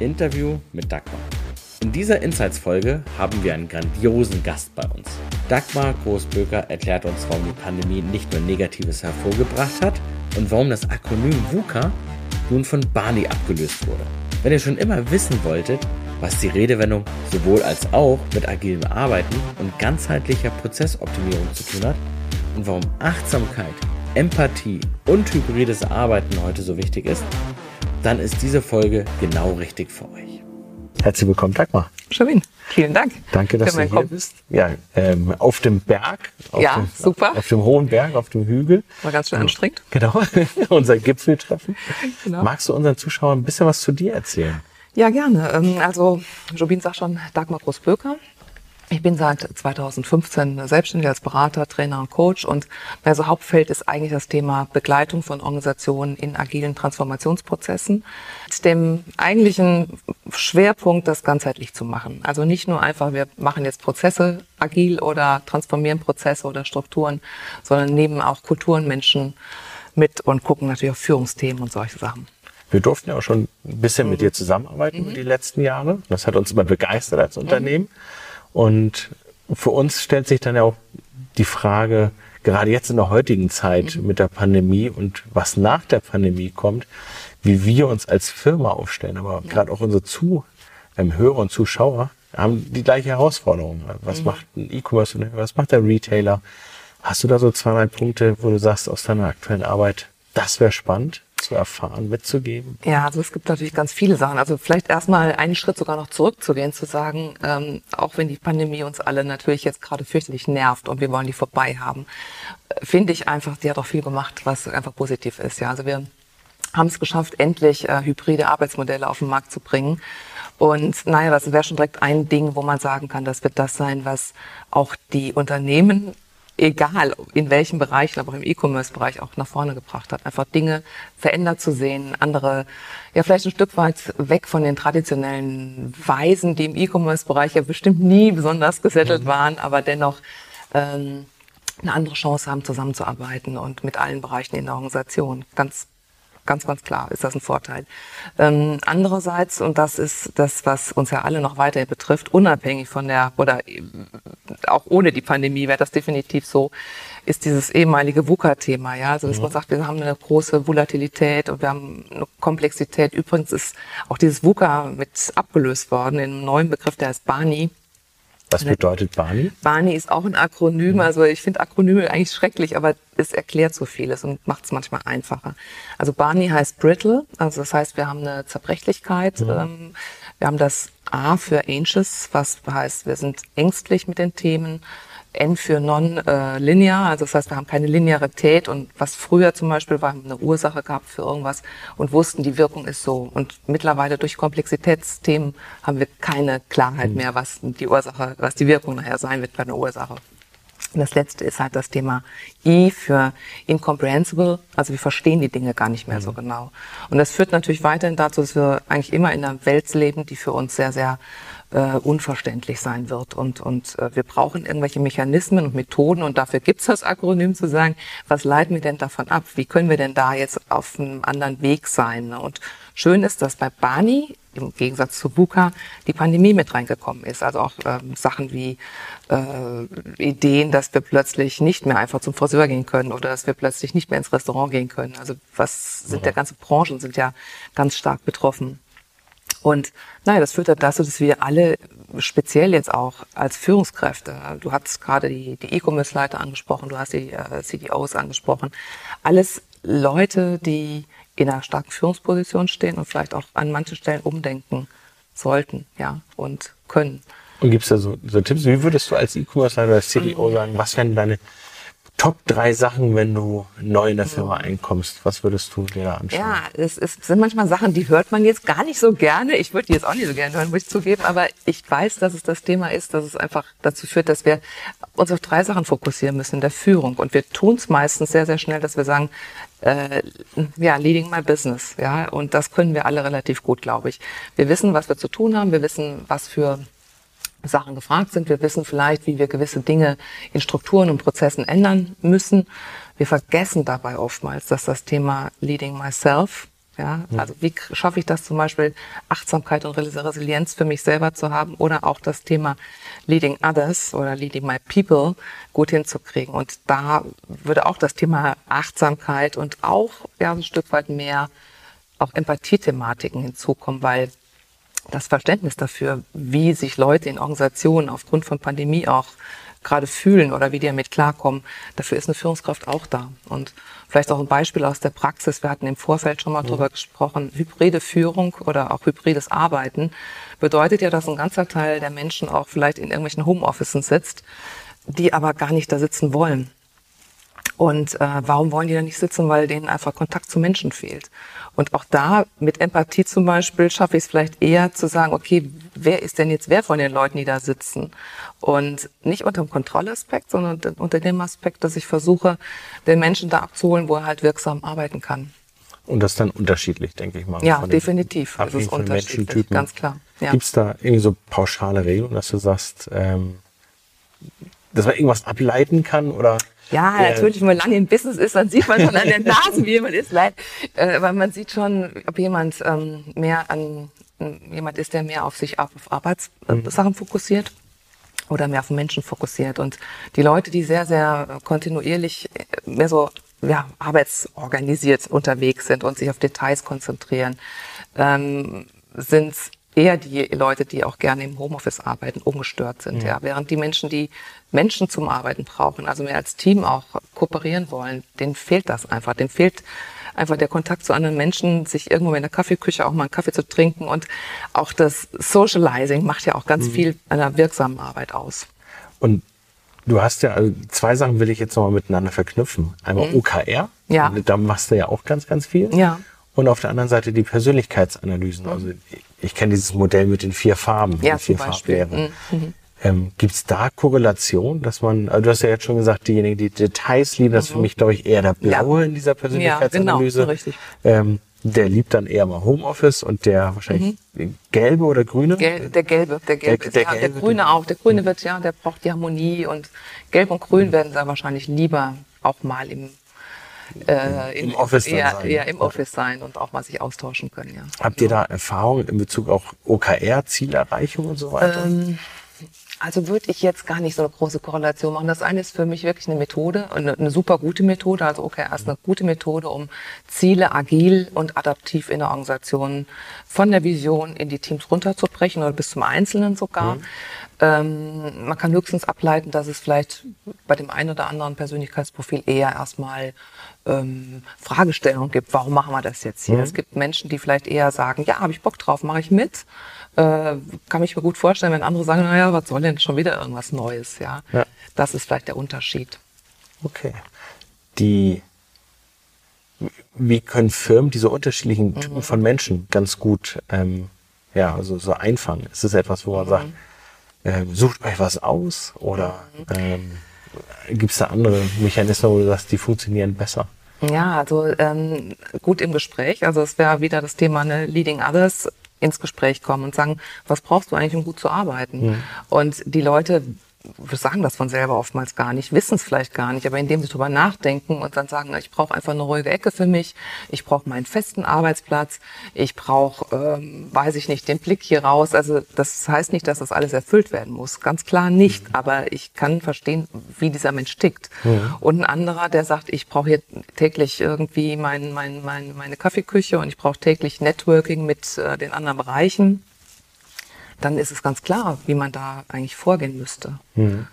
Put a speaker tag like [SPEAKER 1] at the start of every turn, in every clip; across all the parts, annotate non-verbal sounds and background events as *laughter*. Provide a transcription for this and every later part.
[SPEAKER 1] Interview mit Dagmar. In dieser Insights-Folge haben wir einen grandiosen Gast bei uns. Dagmar Großböker erklärt uns, warum die Pandemie nicht nur Negatives hervorgebracht hat und warum das Akronym VUCA nun von Barney abgelöst wurde. Wenn ihr schon immer wissen wolltet, was die Redewendung sowohl als auch mit agilem Arbeiten und ganzheitlicher Prozessoptimierung zu tun hat und warum Achtsamkeit, Empathie und hybrides Arbeiten heute so wichtig ist, dann ist diese Folge genau richtig für euch. Herzlich willkommen, Dagmar.
[SPEAKER 2] Schamin, vielen Dank.
[SPEAKER 1] Danke, dass du hier kommen. bist. Ja, ähm, auf dem Berg. Auf
[SPEAKER 2] ja,
[SPEAKER 1] dem,
[SPEAKER 2] super.
[SPEAKER 1] Auf dem hohen Berg, auf dem Hügel.
[SPEAKER 2] War ganz schön anstrengend.
[SPEAKER 1] Genau, *laughs* unser Gipfeltreffen. Genau. Magst du unseren Zuschauern ein bisschen was zu dir erzählen?
[SPEAKER 2] Ja, gerne. Ähm, also, Jobin sagt schon, Dagmar Groß-Böker. Ich bin seit 2015 selbstständig als Berater, Trainer und Coach und also Hauptfeld ist eigentlich das Thema Begleitung von Organisationen in agilen Transformationsprozessen mit dem eigentlichen Schwerpunkt, das ganzheitlich zu machen. Also nicht nur einfach, wir machen jetzt Prozesse agil oder transformieren Prozesse oder Strukturen, sondern nehmen auch Kulturen, Menschen mit und gucken natürlich auf Führungsthemen und solche Sachen.
[SPEAKER 1] Wir durften ja auch schon ein bisschen mhm. mit dir zusammenarbeiten mhm. die letzten Jahre. Das hat uns immer begeistert als Unternehmen. Mhm. Und für uns stellt sich dann ja auch die Frage, gerade jetzt in der heutigen Zeit mhm. mit der Pandemie und was nach der Pandemie kommt, wie wir uns als Firma aufstellen. Aber ja. gerade auch unsere Zu ähm, und Zuschauer haben die gleiche Herausforderung. Was mhm. macht ein E-Commerce, was macht der Retailer? Hast du da so zwei, drei Punkte, wo du sagst aus deiner aktuellen Arbeit, das wäre spannend? Zu erfahren, mitzugeben?
[SPEAKER 2] Ja, also es gibt natürlich ganz viele Sachen. Also vielleicht erstmal einen Schritt sogar noch zurückzugehen, zu sagen, ähm, auch wenn die Pandemie uns alle natürlich jetzt gerade fürchterlich nervt und wir wollen die vorbei haben, finde ich einfach, die hat auch viel gemacht, was einfach positiv ist. Ja, also wir haben es geschafft, endlich äh, hybride Arbeitsmodelle auf den Markt zu bringen. Und naja, das wäre schon direkt ein Ding, wo man sagen kann, das wird das sein, was auch die Unternehmen egal in welchen Bereichen, aber auch im E-Commerce-Bereich auch nach vorne gebracht hat. Einfach Dinge verändert zu sehen, andere, ja vielleicht ein Stück weit weg von den traditionellen Weisen, die im E-Commerce-Bereich ja bestimmt nie besonders gesettelt mhm. waren, aber dennoch ähm, eine andere Chance haben, zusammenzuarbeiten und mit allen Bereichen in der Organisation. Ganz Ganz, ganz klar ist das ein Vorteil. Ähm, andererseits, und das ist das, was uns ja alle noch weiter betrifft, unabhängig von der, oder äh, auch ohne die Pandemie wäre das definitiv so, ist dieses ehemalige VUCA-Thema, ja, also dass mhm. man sagt, wir haben eine große Volatilität und wir haben eine Komplexität. Übrigens ist auch dieses VUCA mit abgelöst worden in einem neuen Begriff, der heißt BANI.
[SPEAKER 1] Was bedeutet Barney?
[SPEAKER 2] Barney ist auch ein Akronym. Mhm. Also ich finde Akronyme eigentlich schrecklich, aber es erklärt so vieles und macht es manchmal einfacher. Also Barney heißt brittle, also das heißt, wir haben eine Zerbrechlichkeit. Mhm. Ähm, wir haben das A für anxious, was heißt, wir sind ängstlich mit den Themen. N für non-linear, also das heißt, wir haben keine Linearität und was früher zum Beispiel war, haben eine Ursache gehabt für irgendwas und wussten, die Wirkung ist so. Und mittlerweile durch Komplexitätsthemen haben wir keine Klarheit mhm. mehr, was die Ursache, was die Wirkung nachher sein wird bei einer Ursache. Und das letzte ist halt das Thema I für incomprehensible, also wir verstehen die Dinge gar nicht mehr mhm. so genau. Und das führt natürlich weiterhin dazu, dass wir eigentlich immer in einer Welt leben, die für uns sehr, sehr äh, unverständlich sein wird. Und, und äh, wir brauchen irgendwelche Mechanismen und Methoden und dafür gibt's das Akronym zu sagen, was leiten wir denn davon ab? Wie können wir denn da jetzt auf einem anderen Weg sein? Ne? Und schön ist, dass bei Bani im Gegensatz zu Buka die Pandemie mit reingekommen ist. Also auch ähm, Sachen wie äh, Ideen, dass wir plötzlich nicht mehr einfach zum Friseur gehen können oder dass wir plötzlich nicht mehr ins Restaurant gehen können. Also was sind ja. der ganze Branchen sind ja ganz stark betroffen. Und naja, das führt dann dazu, dass wir alle speziell jetzt auch als Führungskräfte, du hast gerade die, die E-Commerce-Leiter angesprochen, du hast die äh, CDOs angesprochen, alles Leute, die in einer starken Führungsposition stehen und vielleicht auch an manchen Stellen umdenken sollten, ja, und können.
[SPEAKER 1] Und gibt es da so, so Tipps? Wie würdest du als E-Commerce-Leiter oder als CDO mhm. sagen, was wären deine Top drei Sachen, wenn du neu in der Firma einkommst. Was würdest du dir da anschauen?
[SPEAKER 2] Ja, es, es sind manchmal Sachen, die hört man jetzt gar nicht so gerne. Ich würde die jetzt auch nicht so gerne hören, muss ich zugeben. Aber ich weiß, dass es das Thema ist, dass es einfach dazu führt, dass wir uns auf drei Sachen fokussieren müssen in der Führung. Und wir tun es meistens sehr, sehr schnell, dass wir sagen, äh, ja, leading my business. Ja, und das können wir alle relativ gut, glaube ich. Wir wissen, was wir zu tun haben. Wir wissen, was für Sachen gefragt sind. Wir wissen vielleicht, wie wir gewisse Dinge in Strukturen und Prozessen ändern müssen. Wir vergessen dabei oftmals, dass das Thema Leading Myself Ja, also wie schaffe ich das zum Beispiel Achtsamkeit und Resi- Resilienz für mich selber zu haben oder auch das Thema Leading Others oder Leading My People gut hinzukriegen. Und da würde auch das Thema Achtsamkeit und auch ja ein Stück weit mehr auch Empathiethematiken hinzukommen, weil das Verständnis dafür, wie sich Leute in Organisationen aufgrund von Pandemie auch gerade fühlen oder wie die damit klarkommen, dafür ist eine Führungskraft auch da. Und vielleicht auch ein Beispiel aus der Praxis. Wir hatten im Vorfeld schon mal drüber gesprochen. Hybride Führung oder auch hybrides Arbeiten bedeutet ja, dass ein ganzer Teil der Menschen auch vielleicht in irgendwelchen Homeoffices sitzt, die aber gar nicht da sitzen wollen. Und äh, warum wollen die da nicht sitzen? Weil denen einfach Kontakt zu Menschen fehlt. Und auch da mit Empathie zum Beispiel schaffe ich es vielleicht eher zu sagen, okay, wer ist denn jetzt wer von den Leuten, die da sitzen? Und nicht unter dem Kontrollaspekt, sondern unter dem Aspekt, dass ich versuche, den Menschen da abzuholen, wo er halt wirksam arbeiten kann.
[SPEAKER 1] Und das ist dann unterschiedlich, denke ich mal.
[SPEAKER 2] Ja, definitiv. Das
[SPEAKER 1] abhängig
[SPEAKER 2] ist unterschiedlich, ganz klar. Ja.
[SPEAKER 1] Gibt es da irgendwie so pauschale Regeln, dass du sagst, ähm, dass man irgendwas ableiten kann oder?
[SPEAKER 2] Ja, natürlich, wenn man lange im Business ist, dann sieht man schon an der Nase, wie jemand ist. Leid. Äh, weil man sieht schon, ob jemand ähm, mehr an jemand ist, der mehr auf sich auf Arbeitssachen fokussiert oder mehr auf Menschen fokussiert. Und die Leute, die sehr, sehr kontinuierlich äh, mehr so ja, arbeitsorganisiert unterwegs sind und sich auf Details konzentrieren, ähm, sind eher die Leute, die auch gerne im Homeoffice arbeiten, ungestört sind. Ja. Während die Menschen, die Menschen zum Arbeiten brauchen, also mehr als Team auch kooperieren wollen, denen fehlt das einfach. Denen fehlt einfach der Kontakt zu anderen Menschen, sich irgendwo in der Kaffeeküche auch mal einen Kaffee zu trinken und auch das Socializing macht ja auch ganz viel einer wirksamen Arbeit aus.
[SPEAKER 1] Und du hast ja, also zwei Sachen will ich jetzt nochmal miteinander verknüpfen. Einmal OKR.
[SPEAKER 2] Mhm. Ja.
[SPEAKER 1] Da machst du ja auch ganz, ganz viel.
[SPEAKER 2] Ja.
[SPEAKER 1] Und auf der anderen Seite die Persönlichkeitsanalysen. Also ich, kenne dieses Modell mit den vier Farben,
[SPEAKER 2] Ja,
[SPEAKER 1] die vier
[SPEAKER 2] zum Beispiel.
[SPEAKER 1] Farblehren. Ähm, Gibt es da Korrelation, dass man, also du hast ja jetzt schon gesagt, diejenigen, die Details lieben, das ist für mich, glaube ich, eher der Blaue in dieser Persönlichkeitsanalyse.
[SPEAKER 2] genau, richtig.
[SPEAKER 1] Ähm, der liebt dann eher mal Homeoffice und der wahrscheinlich Gelbe oder Grüne?
[SPEAKER 2] Gel der gelbe, der gelbe,
[SPEAKER 1] Der- der
[SPEAKER 2] ja, der
[SPEAKER 1] gelbe,
[SPEAKER 2] grüne auch. Der grüne wird ja, der braucht die Harmonie und gelb und grün werden da wahrscheinlich lieber auch mal im äh,
[SPEAKER 1] Im Office dann
[SPEAKER 2] eher,
[SPEAKER 1] sein.
[SPEAKER 2] eher im
[SPEAKER 1] Ja.
[SPEAKER 2] Office sein und auch mal sich austauschen können, ja.
[SPEAKER 1] Habt ihr da Erfahrungen in Bezug auf OKR, Zielerreichung und so weiter?
[SPEAKER 2] Ähm, Also würde ich jetzt gar nicht so eine große Korrelation machen. Das eine ist für mich wirklich eine Methode, eine, eine super gute Methode. Also OKR ist eine gute Methode, um Ziele agil und adaptiv in der Organisation von der Vision in die Teams runterzubrechen oder bis zum Einzelnen sogar. Ähm, man kann höchstens ableiten, dass es vielleicht bei dem einen oder anderen Persönlichkeitsprofil eher erstmal ähm, Fragestellungen gibt. Warum machen wir das jetzt hier? Es gibt Menschen, die vielleicht eher sagen, ja, habe ich Bock drauf, mache ich mit. Äh, kann mich mir gut vorstellen, wenn andere sagen, naja, was soll denn schon wieder irgendwas Neues, ja?
[SPEAKER 1] Ja.
[SPEAKER 2] Das ist vielleicht der Unterschied.
[SPEAKER 1] Okay. Die, wie können Firmen diese unterschiedlichen
[SPEAKER 2] Mhm.
[SPEAKER 1] Typen von Menschen ganz gut, ähm, ja, also so einfangen? Ist es etwas, wo man sagt,
[SPEAKER 2] Mhm.
[SPEAKER 1] Ähm, sucht euch was aus oder ähm, gibt es da andere Mechanismen, wo du sagst, die funktionieren besser?
[SPEAKER 2] Ja, also ähm, gut im Gespräch. Also es wäre wieder das Thema ne, Leading Others ins Gespräch kommen und sagen, was brauchst du eigentlich, um gut zu arbeiten? Und die Leute sagen das von selber oftmals gar nicht, wissen es vielleicht gar nicht, aber indem sie drüber nachdenken und dann sagen, ich brauche einfach eine ruhige Ecke für mich, ich brauche meinen festen Arbeitsplatz, ich brauche, ähm, weiß ich nicht, den Blick hier raus. Also das heißt nicht, dass das alles erfüllt werden muss, ganz klar nicht, aber ich kann verstehen, wie dieser Mensch tickt. Und ein anderer, der sagt, ich brauche hier täglich irgendwie mein, mein, mein, meine Kaffeeküche und ich brauche täglich Networking mit äh, den anderen Bereichen dann ist es ganz klar, wie man da eigentlich vorgehen müsste.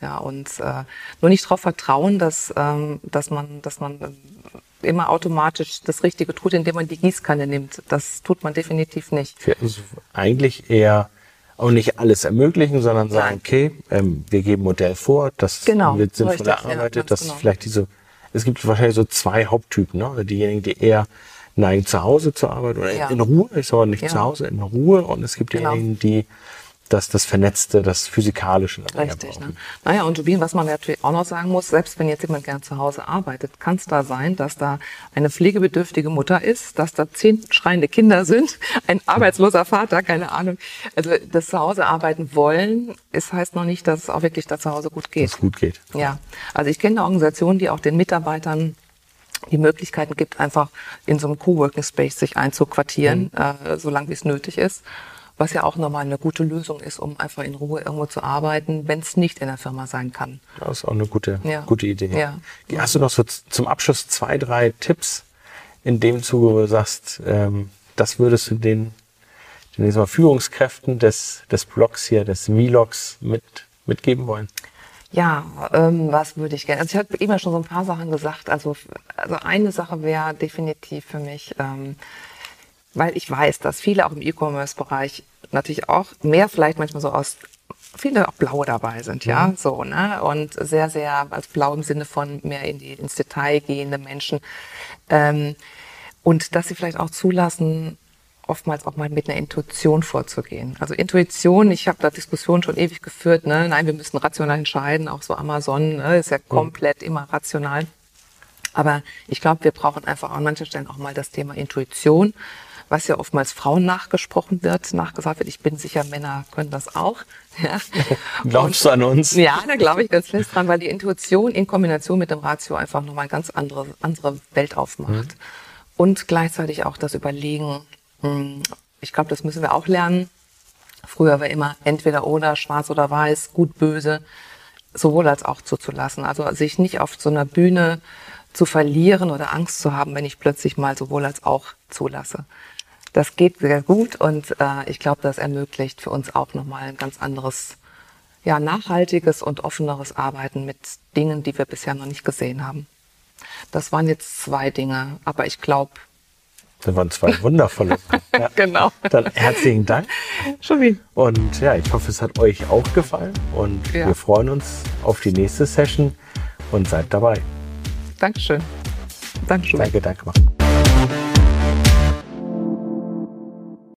[SPEAKER 2] Ja, und äh, nur nicht darauf vertrauen, dass, ähm, dass man, dass man äh, immer automatisch das Richtige tut, indem man die Gießkanne nimmt. Das tut man definitiv nicht.
[SPEAKER 1] Also eigentlich eher auch nicht alles ermöglichen, sondern sagen,
[SPEAKER 2] Nein.
[SPEAKER 1] okay, ähm, wir geben ein Modell vor, das
[SPEAKER 2] Genau,
[SPEAKER 1] wird sinnvoll
[SPEAKER 2] ja,
[SPEAKER 1] erarbeitet,
[SPEAKER 2] ganz
[SPEAKER 1] dass
[SPEAKER 2] genau.
[SPEAKER 1] vielleicht diese, es gibt wahrscheinlich so zwei Haupttypen, ne? Also diejenigen, die eher neigen, zu Hause zu arbeiten oder
[SPEAKER 2] Ja.
[SPEAKER 1] in Ruhe, ich sage nicht
[SPEAKER 2] Ja.
[SPEAKER 1] zu Hause, in Ruhe und es gibt
[SPEAKER 2] Genau.
[SPEAKER 1] diejenigen, die das, das Vernetzte, das Physikalische.
[SPEAKER 2] Richtig. Ne? Naja, und Rubin, was man natürlich auch noch sagen muss, selbst wenn jetzt jemand gern zu Hause arbeitet, kann es da sein, dass da eine pflegebedürftige Mutter ist, dass da zehn schreiende Kinder sind, *laughs* ein arbeitsloser Vater, keine Ahnung. Also das zu Hause arbeiten wollen, es heißt noch nicht, dass es auch wirklich da zu Hause gut geht.
[SPEAKER 1] Dass es gut geht.
[SPEAKER 2] Ja, also ich kenne Organisationen, die auch den Mitarbeitern die Möglichkeiten gibt, einfach in so einem Coworking Space sich einzuquartieren, mhm. äh, solange wie es nötig ist. Was ja auch nochmal eine gute Lösung ist, um einfach in Ruhe irgendwo zu arbeiten, wenn es nicht in der Firma sein kann.
[SPEAKER 1] Das ist auch eine gute, ja. gute Idee. Ja. Hast du noch so zum Abschluss zwei, drei Tipps in dem Zuge, wo du sagst, ähm, das würdest du den, den Führungskräften des, des Blogs hier, des Vlogs mit, mitgeben wollen?
[SPEAKER 2] Ja, ähm, was würde ich gerne? Also ich habe immer schon so ein paar Sachen gesagt. Also, also eine Sache wäre definitiv für mich, ähm, weil ich weiß, dass viele auch im E-Commerce-Bereich natürlich auch mehr vielleicht manchmal so aus viele auch blau dabei sind, ja, mhm. so, ne, und sehr, sehr, als blau im Sinne von mehr in die, ins Detail gehende Menschen, ähm, und dass sie vielleicht auch zulassen, oftmals auch mal mit einer Intuition vorzugehen. Also Intuition, ich habe da Diskussionen schon ewig geführt, ne, nein, wir müssen rational entscheiden, auch so Amazon, ne, ist ja mhm. komplett immer rational. Aber ich glaube, wir brauchen einfach an manchen Stellen auch mal das Thema Intuition was ja oftmals Frauen nachgesprochen wird, nachgesagt wird. Ich bin sicher, Männer können das auch. *laughs* Ja. *laughs*
[SPEAKER 1] Glaubst du an uns?
[SPEAKER 2] Ja, da glaube ich ganz fest dran, weil die Intuition in Kombination mit dem Ratio einfach nochmal eine ganz andere, andere Welt aufmacht. Mhm. Und gleichzeitig auch das Überlegen, ich glaube, das müssen wir auch lernen. Früher war immer entweder oder, schwarz oder weiß, gut, böse, sowohl als auch zuzulassen. Also sich nicht auf so einer Bühne zu verlieren oder Angst zu haben, wenn ich plötzlich mal sowohl als auch zulasse. Das geht sehr gut und äh, ich glaube, das ermöglicht für uns auch nochmal ein ganz anderes, ja, nachhaltiges und offeneres Arbeiten mit Dingen, die wir bisher noch nicht gesehen haben. Das waren jetzt zwei Dinge, aber ich glaube,
[SPEAKER 1] das waren zwei wundervolle. *laughs*
[SPEAKER 2] ja. genau.
[SPEAKER 1] Dann herzlichen Dank.
[SPEAKER 2] Schon.
[SPEAKER 1] Und ja, ich hoffe, es hat euch auch gefallen und ja. wir freuen uns auf die nächste Session und seid dabei.
[SPEAKER 2] Dankeschön. Dankeschön.
[SPEAKER 1] Danke, danke.